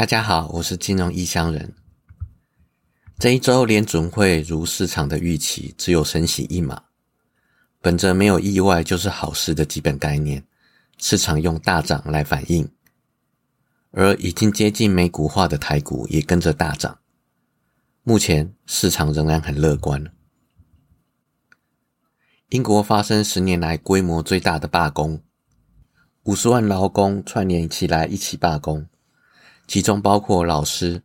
大家好，我是金融异乡人。这一周联准会如市场的预期，只有升息一码。本着没有意外就是好事的基本概念，市场用大涨来反应，而已经接近美股化的台股也跟着大涨。目前市场仍然很乐观。英国发生十年来规模最大的罢工，五十万劳工串联起来一起罢工，其中包括老师、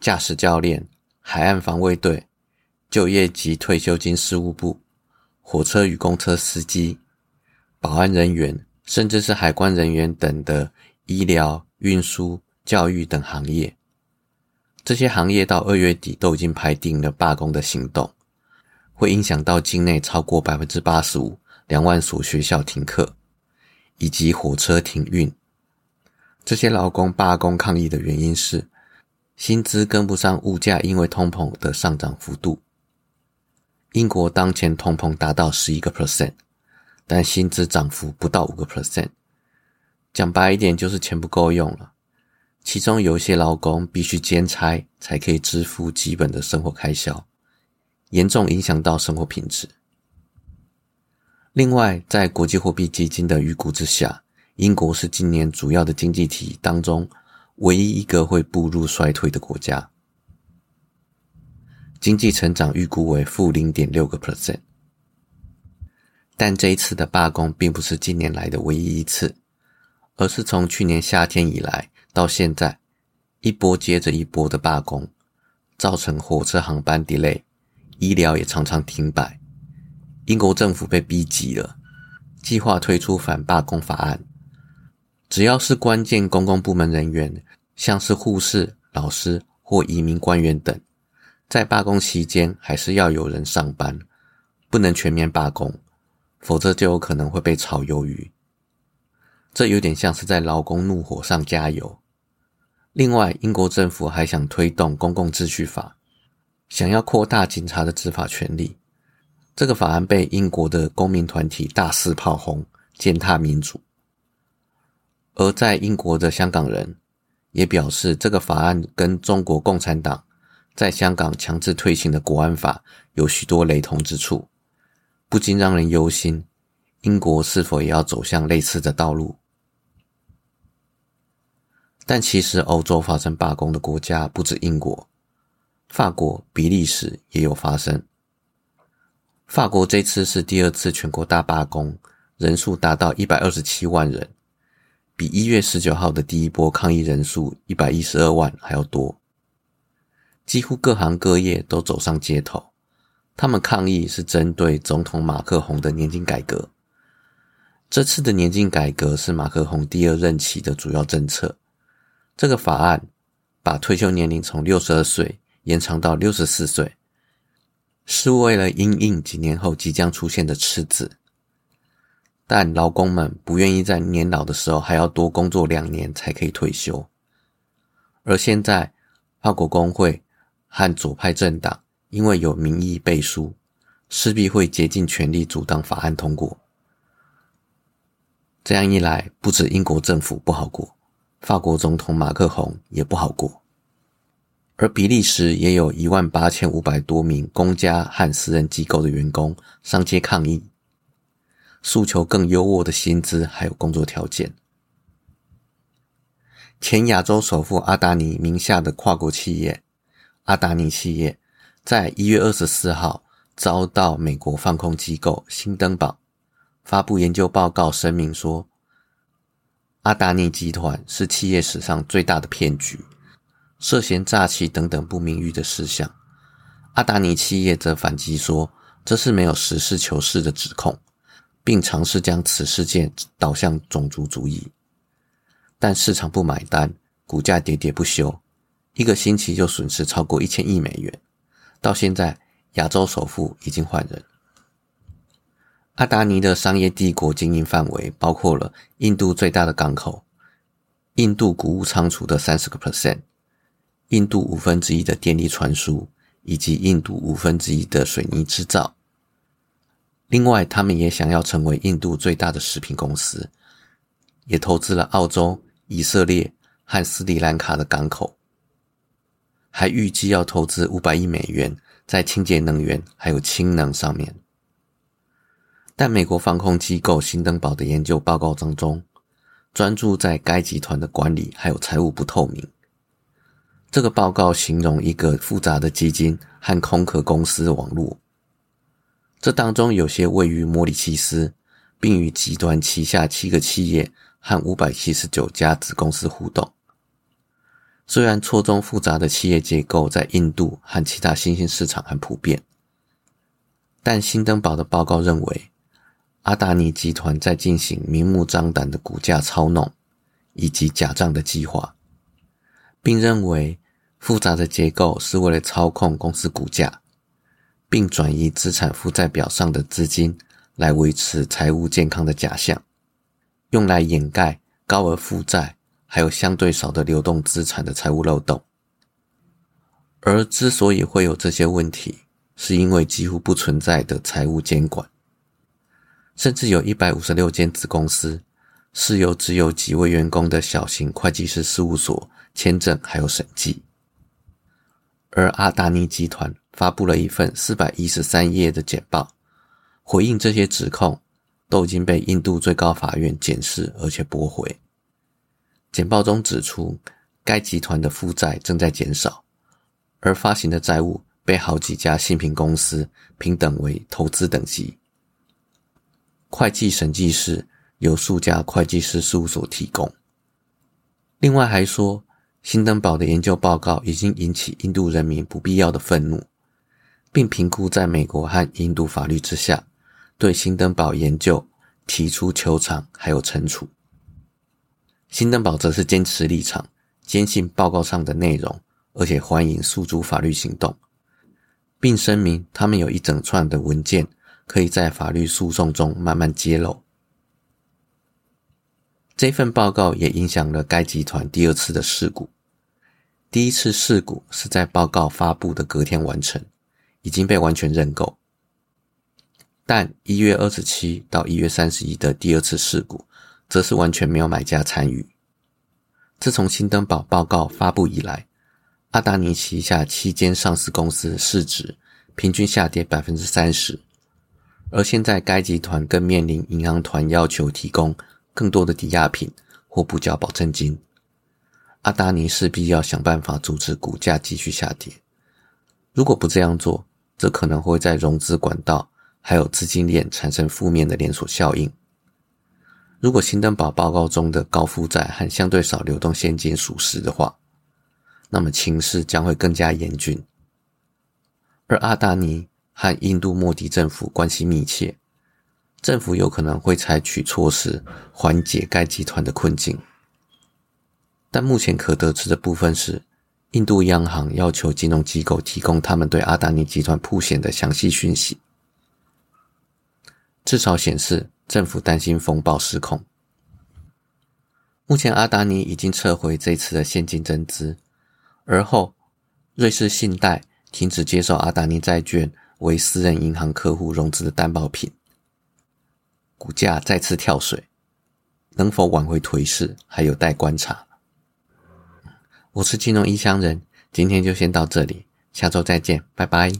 驾驶教练、海岸防卫队、就业及退休金事务部。火车与公车司机、保安人员，甚至是海关人员等的医疗、运输、教育等行业，这些行业到二月底都已经排定了罢工的行动，会影响到境内超过百分之八十五两万所学校停课，以及火车停运。这些劳工罢工抗议的原因是薪资跟不上物价，因为通膨的上涨幅度。英国当前通膨达到十一个 percent，但薪资涨幅不到五个 percent。讲白一点，就是钱不够用了。其中有一些劳工必须兼差才可以支付基本的生活开销，严重影响到生活品质。另外，在国际货币基金的预估之下，英国是今年主要的经济体当中唯一一个会步入衰退的国家。经济成长预估为负零点六个 percent，但这一次的罢工并不是近年来的唯一一次，而是从去年夏天以来到现在，一波接着一波的罢工，造成火车航班 delay，医疗也常常停摆，英国政府被逼急了，计划推出反罢工法案，只要是关键公共部门人员，像是护士、老师或移民官员等。在罢工期间，还是要有人上班，不能全面罢工，否则就有可能会被炒鱿鱼。这有点像是在劳工怒火上加油。另外，英国政府还想推动公共秩序法，想要扩大警察的执法权利。这个法案被英国的公民团体大肆炮轰，践踏民主。而在英国的香港人也表示，这个法案跟中国共产党。在香港强制推行的国安法有许多雷同之处，不禁让人忧心：英国是否也要走向类似的道路？但其实，欧洲发生罢工的国家不止英国，法国、比利时也有发生。法国这次是第二次全国大罢工，人数达到一百二十七万人，比一月十九号的第一波抗议人数一百一十二万还要多。几乎各行各业都走上街头，他们抗议是针对总统马克宏的年金改革。这次的年金改革是马克宏第二任期的主要政策。这个法案把退休年龄从六十二岁延长到六十四岁，是为了因应几年后即将出现的赤字。但劳工们不愿意在年老的时候还要多工作两年才可以退休，而现在法国工会。和左派政党因为有民意背书，势必会竭尽全力阻挡法案通过。这样一来，不止英国政府不好过，法国总统马克宏也不好过。而比利时也有一万八千五百多名公家和私人机构的员工上街抗议，诉求更优渥的薪资还有工作条件。前亚洲首富阿达尼名下的跨国企业。阿达尼企业在一月二十四号遭到美国放空机构新登堡发布研究报告，声明说，阿达尼集团是企业史上最大的骗局，涉嫌诈欺等等不名誉的事项。阿达尼企业则反击说，这是没有实事求是的指控，并尝试将此事件导向种族主义，但市场不买单，股价喋喋不休。一个星期就损失超过一千亿美元，到现在亚洲首富已经换人。阿达尼的商业帝国经营范围包括了印度最大的港口、印度谷物仓储的三十个 percent、印度五分之一的电力传输以及印度五分之一的水泥制造。另外，他们也想要成为印度最大的食品公司，也投资了澳洲、以色列。和斯里兰卡的港口，还预计要投资五百亿美元在清洁能源还有氢能上面。但美国防控机构新登堡的研究报告当中，专注在该集团的管理还有财务不透明。这个报告形容一个复杂的基金和空壳公司网络，这当中有些位于摩里奇斯，并与集团旗下七个企业和五百七十九家子公司互动。虽然错综复杂的企业结构在印度和其他新兴市场很普遍，但新登堡的报告认为，阿达尼集团在进行明目张胆的股价操弄以及假账的计划，并认为。复杂的结构是为了操控公司股价，并转移资产负债表上的资金来维持财务健康的假象，用来掩盖高额负债还有相对少的流动资产的财务漏洞。而之所以会有这些问题，是因为几乎不存在的财务监管，甚至有一百五十六间子公司是由只有几位员工的小型会计师事务所签证还有审计。而阿达尼集团发布了一份四百一十三页的简报，回应这些指控，都已经被印度最高法院检视而且驳回。简报中指出，该集团的负债正在减少，而发行的债务被好几家信评公司平等为投资等级。会计审计师由数家会计师事务所提供。另外还说。新登堡的研究报告已经引起印度人民不必要的愤怒，并评估在美国和印度法律之下，对新登堡研究提出求偿还有惩处。新登堡则是坚持立场，坚信报告上的内容，而且欢迎诉诸法律行动，并声明他们有一整串的文件可以在法律诉讼中慢慢揭露。这份报告也影响了该集团第二次的事故。第一次事故是在报告发布的隔天完成，已经被完全认购。但一月二十七到一月三十一的第二次事故，则是完全没有买家参与。自从新登堡报告发布以来，阿达尼旗下七间上市公司市值平均下跌百分之三十，而现在该集团更面临银行团要求提供更多的抵押品或补缴保证金。阿达尼势必要想办法阻止股价继续下跌。如果不这样做，这可能会在融资管道还有资金链产生负面的连锁效应。如果新登堡报告中的高负债和相对少流动现金属实的话，那么情势将会更加严峻。而阿达尼和印度莫迪政府关系密切，政府有可能会采取措施缓解该集团的困境。但目前可得知的部分是，印度央行要求金融机构提供他们对阿达尼集团铺险的详细讯息，至少显示政府担心风暴失控。目前阿达尼已经撤回这次的现金增资，而后瑞士信贷停止接受阿达尼债券为私人银行客户融资的担保品，股价再次跳水，能否挽回颓势还有待观察。我是金融异乡人，今天就先到这里，下周再见，拜拜。